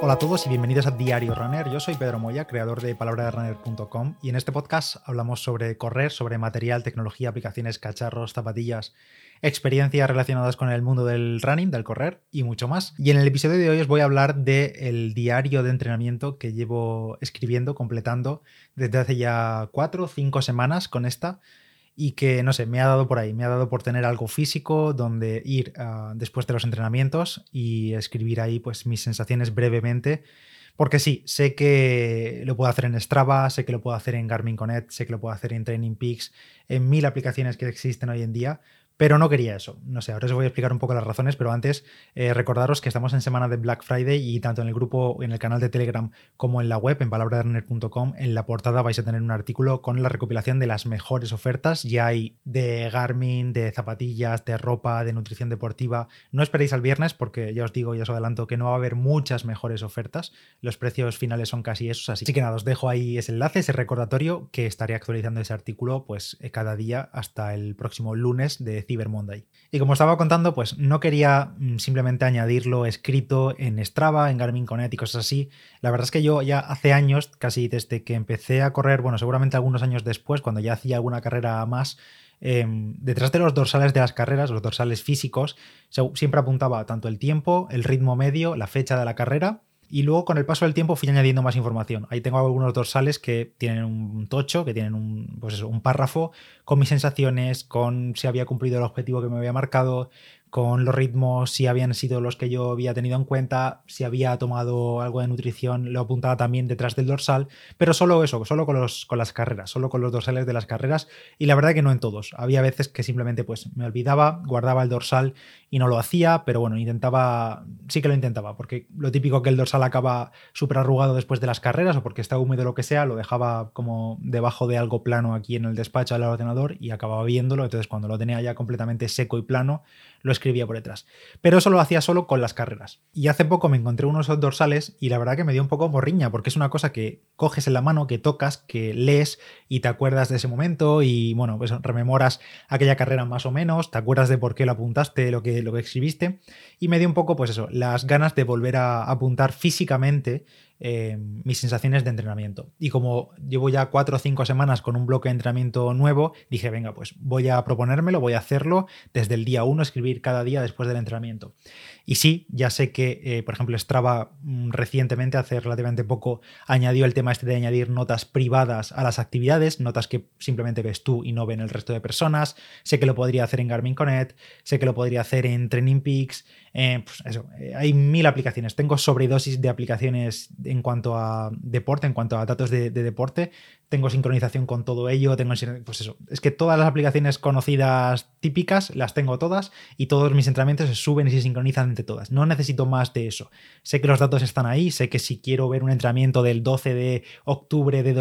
Hola a todos y bienvenidos a Diario Runner. Yo soy Pedro Moya, creador de palabraderunner.com y en este podcast hablamos sobre correr, sobre material, tecnología, aplicaciones, cacharros, zapatillas, experiencias relacionadas con el mundo del running, del correr y mucho más. Y en el episodio de hoy os voy a hablar del diario de entrenamiento que llevo escribiendo, completando desde hace ya cuatro o cinco semanas con esta y que, no sé, me ha dado por ahí, me ha dado por tener algo físico donde ir ah, después de los entrenamientos y escribir ahí pues mis sensaciones brevemente. Porque sí, sé que lo puedo hacer en Strava, sé que lo puedo hacer en Garmin Connect, sé que lo puedo hacer en Training Peaks, en mil aplicaciones que existen hoy en día, pero no quería eso. No sé, ahora os voy a explicar un poco las razones, pero antes eh, recordaros que estamos en semana de Black Friday y tanto en el grupo, en el canal de Telegram como en la web, en palabraderner.com, en la portada vais a tener un artículo con la recopilación de las mejores ofertas. Ya hay de Garmin, de zapatillas, de ropa, de nutrición deportiva. No esperéis al viernes porque ya os digo, ya os adelanto que no va a haber muchas mejores ofertas. Los precios finales son casi esos, así que nada, os dejo ahí ese enlace, ese recordatorio que estaré actualizando ese artículo pues eh, cada día hasta el próximo lunes de Cyber Monday. Y como estaba contando, pues no quería mm, simplemente añadirlo escrito en Strava, en Garmin Connect y cosas así. La verdad es que yo ya hace años, casi desde que empecé a correr, bueno, seguramente algunos años después, cuando ya hacía alguna carrera más, em, detrás de los dorsales de las carreras, los dorsales físicos, siempre apuntaba tanto el tiempo, el ritmo medio, la fecha de la carrera y luego con el paso del tiempo fui añadiendo más información. Ahí tengo algunos dorsales que tienen un tocho, que tienen un, pues un párrafo con mis sensaciones, con si había cumplido el objetivo que me había marcado, con los ritmos, si habían sido los que yo había tenido en cuenta, si había tomado algo de nutrición, lo apuntaba también detrás del dorsal, pero solo eso, solo con, los, con las carreras, solo con los dorsales de las carreras, y la verdad que no en todos. Había veces que simplemente pues me olvidaba, guardaba el dorsal y no lo hacía, pero bueno, intentaba, sí que lo intentaba, porque lo típico que el dorsal acaba súper arrugado después de las carreras o porque está húmedo o lo que sea, lo dejaba como debajo de algo plano aquí en el despacho del ordenador y acababa viéndolo, entonces cuando lo tenía ya completamente seco y plano, lo escribía por detrás. Pero eso lo hacía solo con las carreras. Y hace poco me encontré unos dorsales y la verdad que me dio un poco morriña, porque es una cosa que coges en la mano, que tocas, que lees y te acuerdas de ese momento y bueno, pues rememoras aquella carrera más o menos, te acuerdas de por qué lo apuntaste, lo que, lo que escribiste. Y me dio un poco, pues eso, las ganas de volver a apuntar físicamente eh, mis sensaciones de entrenamiento. Y como llevo ya cuatro o cinco semanas con un bloque de entrenamiento nuevo, dije, venga, pues voy a proponérmelo, voy a hacerlo desde el día uno, escribir cada día después del entrenamiento. Y sí, ya sé que, eh, por ejemplo, Strava mm, recientemente, hace relativamente poco, añadió el tema este de añadir notas privadas a las actividades, notas que simplemente ves tú y no ven el resto de personas. Sé que lo podría hacer en Garmin Connect, sé que lo podría hacer en Training Peaks. Eh, pues eso, hay mil aplicaciones. Tengo sobredosis de aplicaciones en cuanto a deporte, en cuanto a datos de, deporte, tengo sincronización con todo ello, tengo pues eso, es que todas las aplicaciones conocidas típicas las tengo todas y todos mis entrenamientos se suben y se sincronizan entre todas. No necesito más de eso. Sé que los datos están ahí, sé que si quiero ver un entrenamiento del 12 de octubre de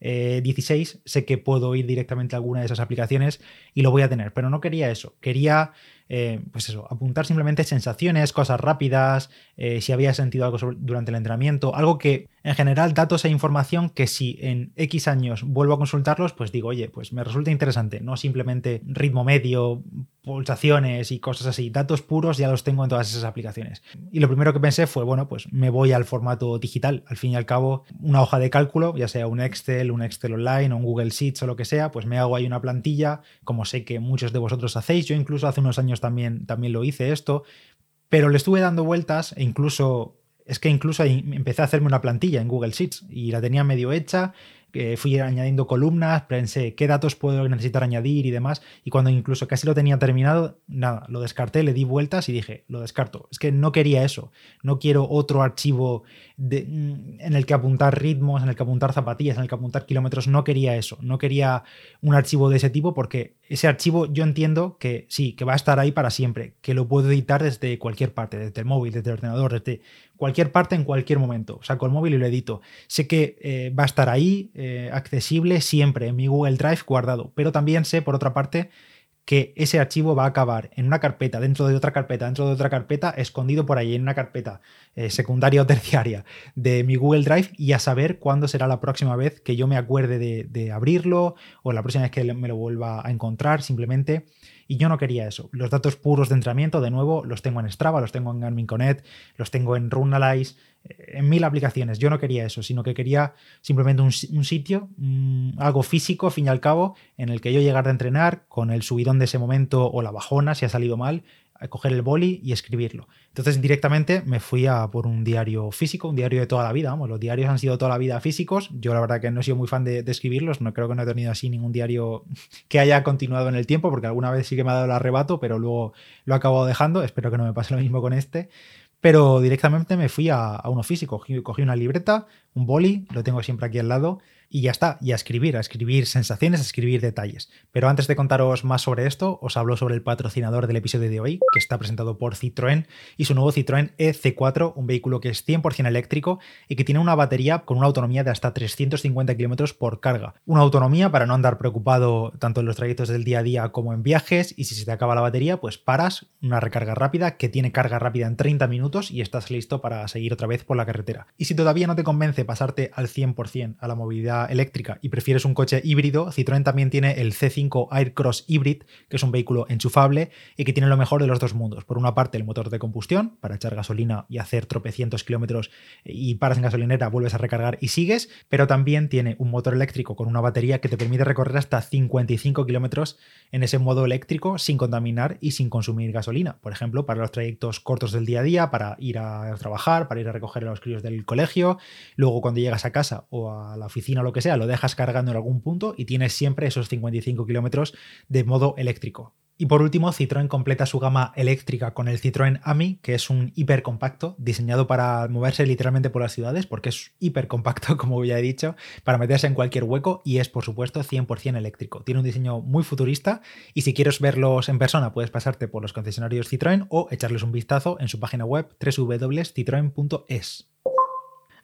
2016, sé que puedo ir directamente a alguna de esas aplicaciones y lo voy a tener, pero no quería eso, quería eh, pues eso, apuntar simplemente sensaciones, cosas rápidas, eh, si había sentido algo durante el entrenamiento, algo que en general datos e información que si en X años vuelvo a consultarlos, pues digo, oye, pues me resulta interesante, no simplemente ritmo medio, pulsaciones y cosas así, datos puros ya los tengo en todas esas aplicaciones. Y lo primero que pensé fue, bueno, pues me voy al formato digital, al fin y al cabo, una hoja de cálculo, ya sea un Excel, un Excel online o un Google Sheets o lo que sea, pues me hago ahí una plantilla, como sé que muchos de vosotros hacéis, yo incluso hace unos años también, también lo hice esto, pero le estuve dando vueltas e incluso es que incluso empecé a hacerme una plantilla en Google Sheets y la tenía medio hecha fui añadiendo columnas, pensé qué datos puedo necesitar añadir y demás, y cuando incluso casi lo tenía terminado, nada, lo descarté, le di vueltas y dije, lo descarto. Es que no quería eso, no quiero otro archivo mm, en el que apuntar ritmos, en el que apuntar zapatillas, en el que apuntar kilómetros, no quería eso, no quería un archivo de ese tipo porque ese archivo yo entiendo que sí, que va a estar ahí para siempre, que lo puedo editar desde cualquier parte, desde el móvil, desde el ordenador, desde cualquier parte en cualquier momento. Saco el móvil y lo edito. Sé que eh, va a estar ahí, eh, accesible siempre en mi Google Drive guardado, pero también sé, por otra parte, que ese archivo va a acabar en una carpeta, dentro de otra carpeta, dentro de otra carpeta, escondido por ahí en una carpeta eh, secundaria o terciaria de mi Google Drive y a saber cuándo será la próxima vez que yo me acuerde de, abrirlo o la próxima vez que me lo vuelva a encontrar simplemente. Y yo no quería eso. Los datos puros de entrenamiento, de nuevo, los tengo en Strava, los tengo en Garmin Connect, los tengo en Runalyze, eh, en mil aplicaciones. Yo no quería eso, sino que quería simplemente un, sitio, algo físico, fin y al cabo, en el que yo llegara a entrenar con el subidón de ese momento o la bajona, si ha salido mal, coger el boli y escribirlo. Entonces directamente me fui a por un diario físico, un diario de toda la vida, vamos, los diarios han sido toda la vida físicos, yo la verdad que no he sido muy fan de, escribirlos, no creo que no he tenido así ningún diario que haya continuado en el tiempo, porque alguna vez sí que me ha dado el arrebato, pero luego lo he acabado dejando, espero que no me pase lo mismo con este, pero directamente me fui a, uno físico, cogí una libreta, un boli, lo tengo siempre aquí al lado, y ya está, y a escribir, a escribir sensaciones, a escribir detalles. Pero antes de contaros más sobre esto, os hablo sobre el patrocinador del episodio de hoy, que está presentado por Citroën y su nuevo Citroën EC4, un vehículo que es 100% eléctrico y que tiene una batería con una autonomía de hasta 350 km por carga. Una autonomía para no andar preocupado tanto en los trayectos del día a día como en viajes y si se te acaba la batería, pues paras, una recarga rápida que tiene carga rápida en 30 minutos y estás listo para seguir otra vez por la carretera. Y si todavía no te convence pasarte al 100% a la movilidad eléctrica y prefieres un coche híbrido, Citroën también tiene el C5 Aircross Hybrid, que es un vehículo enchufable y que tiene lo mejor de los dos mundos. Por una parte, el motor de combustión para echar gasolina y hacer tropecientos kilómetros y paras en gasolinera, vuelves a recargar y sigues, pero también tiene un motor eléctrico con una batería que te permite recorrer hasta 55 kilómetros en ese modo eléctrico sin contaminar y sin consumir gasolina. Por ejemplo, para los trayectos cortos del día a día, para ir a trabajar, para ir a recoger a los críos del colegio, luego cuando llegas a casa o a la oficina lo que sea, lo dejas cargando en algún punto y tienes siempre esos 55 kilómetros de modo eléctrico. Y por último, Citroën completa su gama eléctrica con el Citroën AMI, que es un hipercompacto diseñado para moverse literalmente por las ciudades, porque es hipercompacto, como ya he dicho, para meterse en cualquier hueco y es, por supuesto, 100% eléctrico. Tiene un diseño muy futurista y si quieres verlos en persona puedes pasarte por los concesionarios Citroën o echarles un vistazo en su página web www.citroen.es.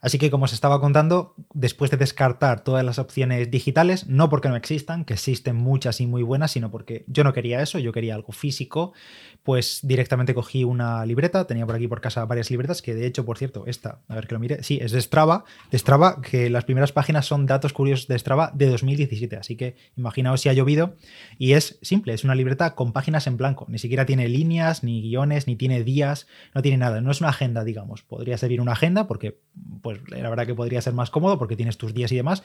Así que como os estaba contando, después de descartar todas las opciones digitales, no porque no existan, que existen muchas y muy buenas, sino porque yo no quería eso, yo quería algo físico, pues directamente cogí una libreta, tenía por aquí por casa varias libretas, que de hecho, por cierto, esta, a ver que lo mire, sí, es de Strava, de Strava, que las primeras páginas son datos curiosos de Strava de 2017, así que imaginaos si ha llovido, y es simple, es una libreta con páginas en blanco, ni siquiera tiene líneas, ni guiones, ni tiene días, no tiene nada, no es una agenda, digamos, podría servir una agenda porque pues pues la verdad que podría ser más cómodo porque tienes tus días y demás,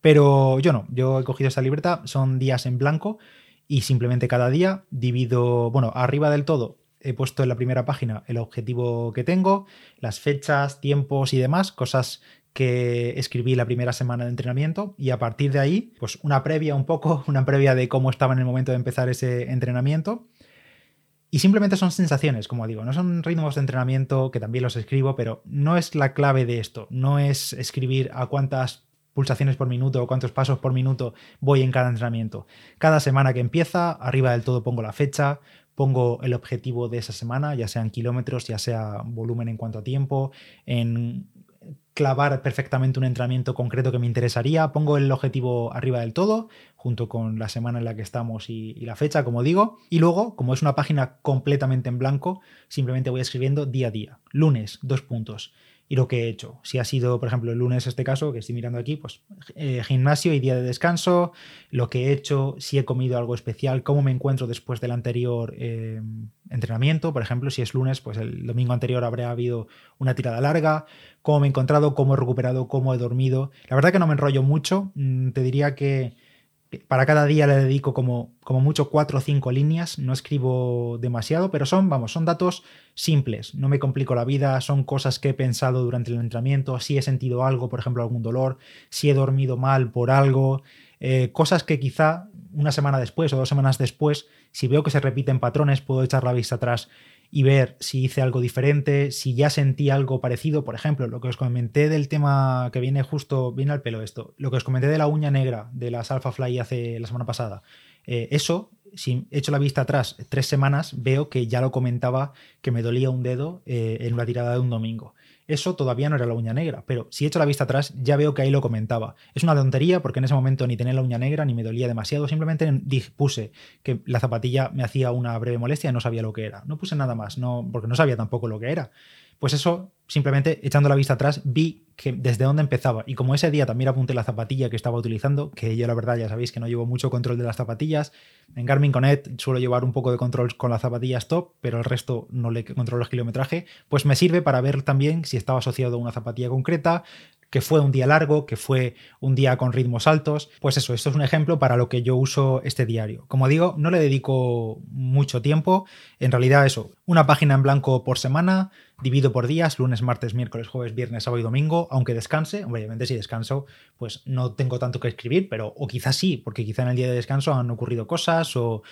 pero yo no, yo he cogido esta libreta, son días en blanco y simplemente cada día divido, bueno, arriba del todo he puesto en la primera página el objetivo que tengo, las fechas, tiempos y demás, cosas que escribí la primera semana de entrenamiento y a partir de ahí, pues una previa un poco, una previa de cómo estaba en el momento de empezar ese entrenamiento y simplemente son sensaciones, como digo, no son ritmos de entrenamiento, que también los escribo, pero no es la clave de esto, no es escribir a cuántas pulsaciones por minuto o cuántos pasos por minuto voy en cada entrenamiento. Cada semana que empieza, arriba del todo pongo la fecha, pongo el objetivo de esa semana, ya sea en kilómetros, ya sea volumen en cuanto a tiempo, en clavar perfectamente un entrenamiento concreto que me interesaría, pongo el objetivo arriba del todo, junto con la semana en la que estamos y, la fecha, como digo, y luego, como es una página completamente en blanco, simplemente voy escribiendo día a día. Lunes, dos puntos y lo que he hecho. Si ha sido, por ejemplo, el lunes este caso, que estoy mirando aquí, pues eh, gimnasio y día de descanso, lo que he hecho, si he comido algo especial, cómo me encuentro después del anterior eh, entrenamiento, por ejemplo, si es lunes, pues el domingo anterior habría habido una tirada larga, cómo me he encontrado, cómo he recuperado, cómo he dormido. La verdad que no me enrollo mucho, mm, te diría que para cada día le dedico como, como mucho cuatro o cinco líneas, no escribo demasiado, pero son, vamos, son datos simples, no me complico la vida, son cosas que he pensado durante el entrenamiento, si he sentido algo, por ejemplo, algún dolor, si he dormido mal por algo, eh, cosas que quizá una semana después o dos semanas después, si veo que se repiten patrones, puedo echar la vista atrás y ver si hice algo diferente, si ya sentí algo parecido. Por ejemplo, lo que os comenté del tema que viene justo, viene al pelo esto, lo que os comenté de la uña negra de las Alpha Fly hace la semana pasada. Eh, eso, si echo la vista atrás tres semanas, veo que ya lo comentaba que me dolía un dedo eh, en una tirada de un domingo. Eso todavía no era la uña negra, pero si echo la vista atrás ya veo que ahí lo comentaba. Es una tontería porque en ese momento ni tenía la uña negra ni me dolía demasiado, simplemente puse que la zapatilla me hacía una breve molestia y no sabía lo que era. No puse nada más, no, porque no sabía tampoco lo que era. Pues eso, simplemente echando la vista atrás, vi que desde dónde empezaba. Y como ese día también apunté la zapatilla que estaba utilizando, que yo la verdad ya sabéis que no llevo mucho control de las zapatillas. En Garmin Connect suelo llevar un poco de control con las zapatillas top, pero el resto no le controlo el kilometraje. Pues me sirve para ver también si estaba asociado a una zapatilla concreta, que fue un día largo, que fue un día con ritmos altos. Pues eso, esto es un ejemplo para lo que yo uso este diario. Como digo, no le dedico mucho tiempo. En realidad eso, una página en blanco por semana, divido por días, lunes, martes, miércoles, jueves, viernes, sábado y domingo, aunque descanse. Obviamente si descanso, pues no tengo tanto que escribir, pero o quizás sí, porque quizá en el día de descanso han ocurrido cosas o,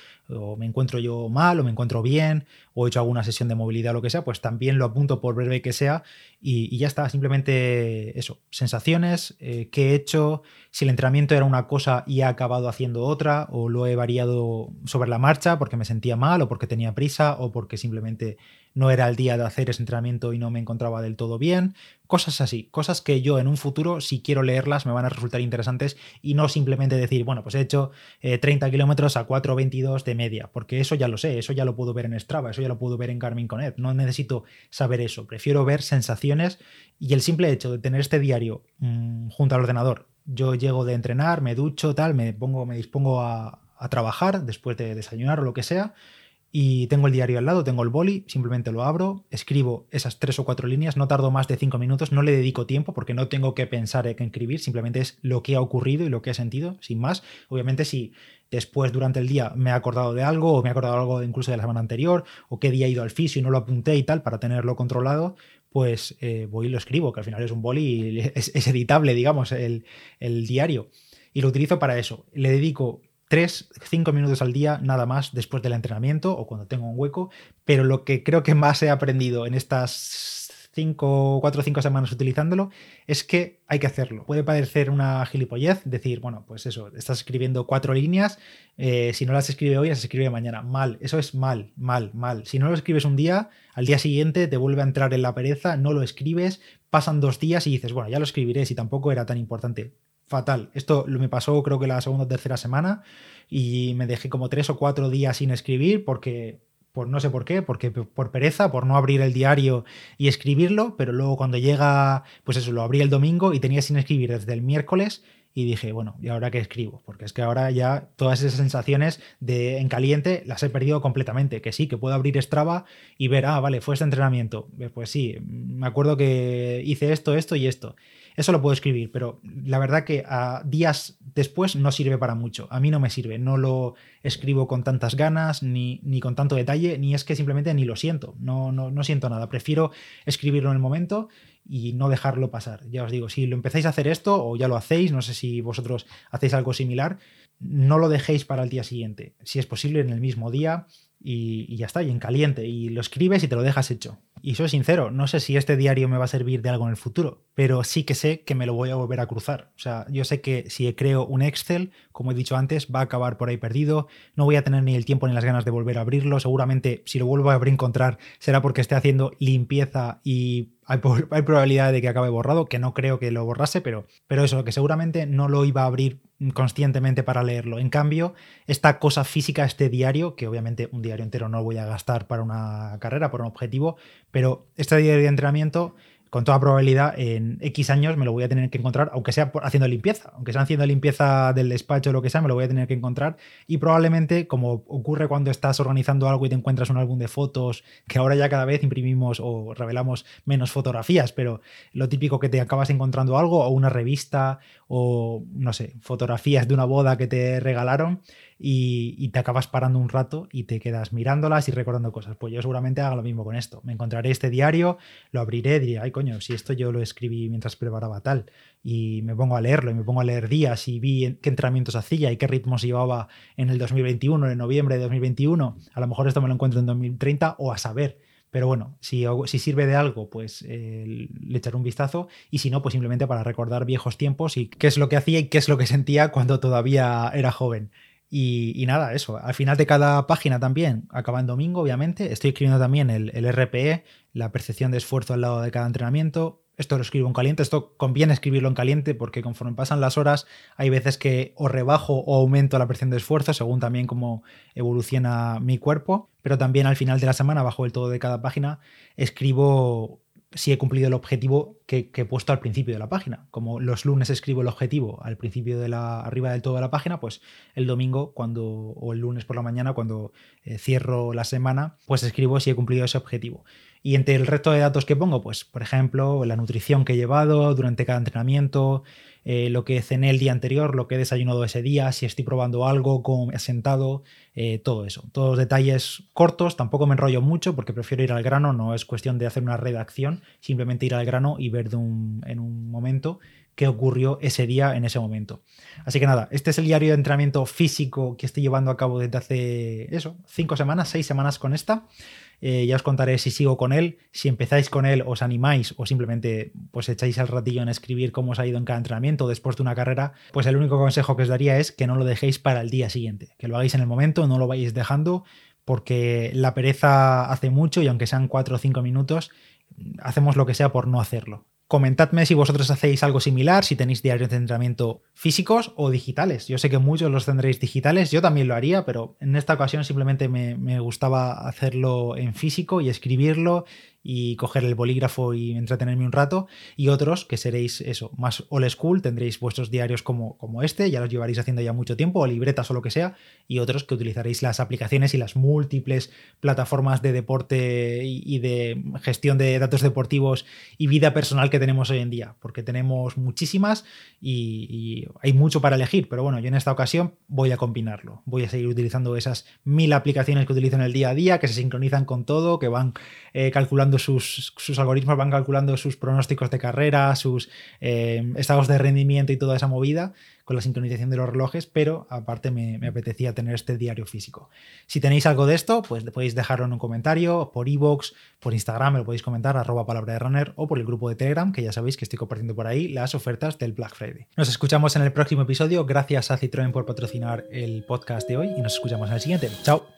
me encuentro yo mal o me encuentro bien o he hecho alguna sesión de movilidad o lo que sea, pues también lo apunto por breve que sea y, ya está, simplemente eso, sensaciones, eh, qué he hecho, si el entrenamiento era una cosa y he acabado haciendo otra o lo he variado sobre la marcha porque me sentía mal o porque tenía prisa o porque simplemente no era el día de hacer ese entrenamiento y no me encontraba del todo bien, cosas así, cosas que yo en un futuro, si quiero leerlas, me van a resultar interesantes y no simplemente decir, bueno, pues he hecho 30 eh, kilómetros a 4.22 de media, porque eso ya lo sé, eso ya lo puedo ver en Strava, eso ya lo puedo ver en Garmin Connect, no necesito saber eso, prefiero ver sensaciones y el simple hecho de tener este diario mm, junto al ordenador, yo llego de entrenar, me ducho, tal, me pongo, me dispongo a, trabajar después de desayunar o lo que sea y tengo el diario al lado, tengo el boli, simplemente lo abro, escribo esas tres o cuatro líneas, no tardo más de cinco minutos, no le dedico tiempo porque no tengo que pensar en escribir, simplemente es lo que ha ocurrido y lo que he sentido, sin más. Obviamente si después durante el día me he acordado de algo o me he acordado algo incluso de la semana anterior o qué día he ido al fisio y no lo apunté y tal para tenerlo controlado, pues eh, voy y lo escribo, que al final es un boli y es, editable, digamos, el, el diario. Y lo utilizo para eso. Le dedico 3, 5 minutos al día nada más después del entrenamiento o cuando tengo un hueco, pero lo que creo que más he aprendido en estas 5, 4 o 5 semanas utilizándolo es que hay que hacerlo. Puede parecer una gilipollez decir, bueno, pues eso, estás escribiendo cuatro líneas, eh, si no las escribe hoy, las escribe mañana. Mal, eso es mal, mal, mal. Si no lo escribes un día, al día siguiente te vuelve a entrar en la pereza, no lo escribes, pasan dos días y dices, bueno, ya lo escribiré si tampoco era tan importante fatal. Esto me pasó creo que la segunda o tercera semana y me dejé como tres o cuatro días sin escribir porque, por no sé por qué, porque por pereza, por no abrir el diario y escribirlo, pero luego cuando llega, pues eso, lo abrí el domingo y tenía sin escribir desde el miércoles y dije, bueno, ¿y ahora qué escribo? Porque es que ahora ya todas esas sensaciones de en caliente las he perdido completamente. Que sí, que puedo abrir Strava y ver, ah, vale, fue este entrenamiento. Pues sí, me acuerdo que hice esto, esto y esto. Eso lo puedo escribir, pero la verdad que a días después no sirve para mucho. A mí no me sirve, no lo escribo con tantas ganas, ni, ni con tanto detalle, ni es que simplemente ni lo siento, no, no, no siento nada. Prefiero escribirlo en el momento y no dejarlo pasar. Ya os digo, si lo empezáis a hacer esto o ya lo hacéis, no sé si vosotros hacéis algo similar, no lo dejéis para el día siguiente. Si es posible, en el mismo día y, ya está, y en caliente. Y lo escribes y te lo dejas hecho. Y soy sincero, no sé si este diario me va a servir de algo en el futuro, pero sí que sé que me lo voy a volver a cruzar. O sea, yo sé que si creo un Excel, como he dicho antes, va a acabar por ahí perdido. No voy a tener ni el tiempo ni las ganas de volver a abrirlo. Seguramente si lo vuelvo a encontrar será porque esté haciendo limpieza y hay, probabilidad de que acabe borrado, que no creo que lo borrase, pero, pero eso, que seguramente no lo iba a abrir conscientemente para leerlo. En cambio, esta cosa física, este diario, que obviamente un diario entero no voy a gastar para una carrera, por un objetivo, pero este diario de entrenamiento con toda probabilidad en X años me lo voy a tener que encontrar, aunque sea haciendo limpieza, aunque sea haciendo limpieza del despacho o lo que sea, me lo voy a tener que encontrar. Y probablemente, como ocurre cuando estás organizando algo y te encuentras un álbum de fotos, que ahora ya cada vez imprimimos o revelamos menos fotografías, pero lo típico que te acabas encontrando algo, o una revista, o no sé, fotografías de una boda que te regalaron y, te acabas parando un rato y te quedas mirándolas y recordando cosas. Pues yo seguramente haga lo mismo con esto. Me encontraré este diario, lo abriré, diré, ay coño, si esto yo lo escribí mientras preparaba tal, y me pongo a leerlo y me pongo a leer días y vi qué entrenamientos hacía y qué ritmos llevaba en el 2021, en noviembre de 2021. A lo mejor esto me lo encuentro en 2030 o a saber. Pero bueno, si, si, sirve de algo, pues le echaré un vistazo. Y si no, pues simplemente para recordar viejos tiempos y qué es lo que hacía y qué es lo que sentía cuando todavía era joven. Y, nada, eso. Al final de cada página también, acaba en domingo, obviamente. Estoy escribiendo también el, el, RPE, la percepción de esfuerzo al lado de cada entrenamiento. Esto lo escribo en caliente. Esto conviene escribirlo en caliente porque conforme pasan las horas, hay veces que o rebajo o aumento la percepción de esfuerzo, según también cómo evoluciona mi cuerpo. Pero también al final de la semana, bajo el todo de cada página, escribo si he cumplido el objetivo que, he puesto al principio de la página. Como los lunes escribo el objetivo al principio de la, arriba del todo de la página, pues el domingo cuando, o el lunes por la mañana, cuando eh, cierro la semana, pues escribo si he cumplido ese objetivo. Y entre el resto de datos que pongo, pues por ejemplo, la nutrición que he llevado durante cada entrenamiento, eh, lo que cené el día anterior, lo que he desayunado ese día, si estoy probando algo, cómo he sentado, eh, todo eso. Todos los detalles cortos, tampoco me enrollo mucho porque prefiero ir al grano, no es cuestión de hacer una redacción, simplemente ir al grano y ver en un momento qué ocurrió ese día en ese momento. Así que nada, este es el diario de entrenamiento físico que estoy llevando a cabo desde hace eso, cinco semanas, seis semanas con esta. Eh, ya os contaré si sigo con él, si empezáis con él, os animáis o simplemente pues echáis el ratillo en escribir cómo os ha ido en cada entrenamiento después de una carrera, pues el único consejo que os daría es que no lo dejéis para el día siguiente, que lo hagáis en el momento, no lo vayáis dejando porque la pereza hace mucho y aunque sean cuatro o cinco minutos, hacemos lo que sea por no hacerlo. Comentadme si vosotros hacéis algo similar, si tenéis diarios de entrenamiento físicos o digitales. Yo sé que muchos los tendréis digitales, yo también lo haría, pero en esta ocasión simplemente me, me gustaba hacerlo en físico y escribirlo y coger el bolígrafo y entretenerme un rato, y otros que seréis eso, más old school, tendréis vuestros diarios como, como este, ya los llevaréis haciendo ya mucho tiempo, o libretas o lo que sea, y otros que utilizaréis las aplicaciones y las múltiples plataformas de deporte y de gestión de datos deportivos y vida personal que tenemos hoy en día, porque tenemos muchísimas y, hay mucho para elegir, pero bueno, yo en esta ocasión voy a combinarlo, voy a seguir utilizando esas mil aplicaciones que utilizo en el día a día, que se sincronizan con todo, que van eh, calculando sus, algoritmos van calculando sus pronósticos de carrera, sus eh, estados de rendimiento y toda esa movida con la sincronización de los relojes, pero aparte me, apetecía tener este diario físico. Si tenéis algo de esto, pues podéis dejarlo en un comentario, por iVoox, por Instagram, me lo podéis comentar, arroba palabra de runner, o por el grupo de Telegram, que ya sabéis que estoy compartiendo por ahí las ofertas del Black Friday. Nos escuchamos en el próximo episodio. Gracias a Citroën por patrocinar el podcast de hoy y nos escuchamos en el siguiente. Chao.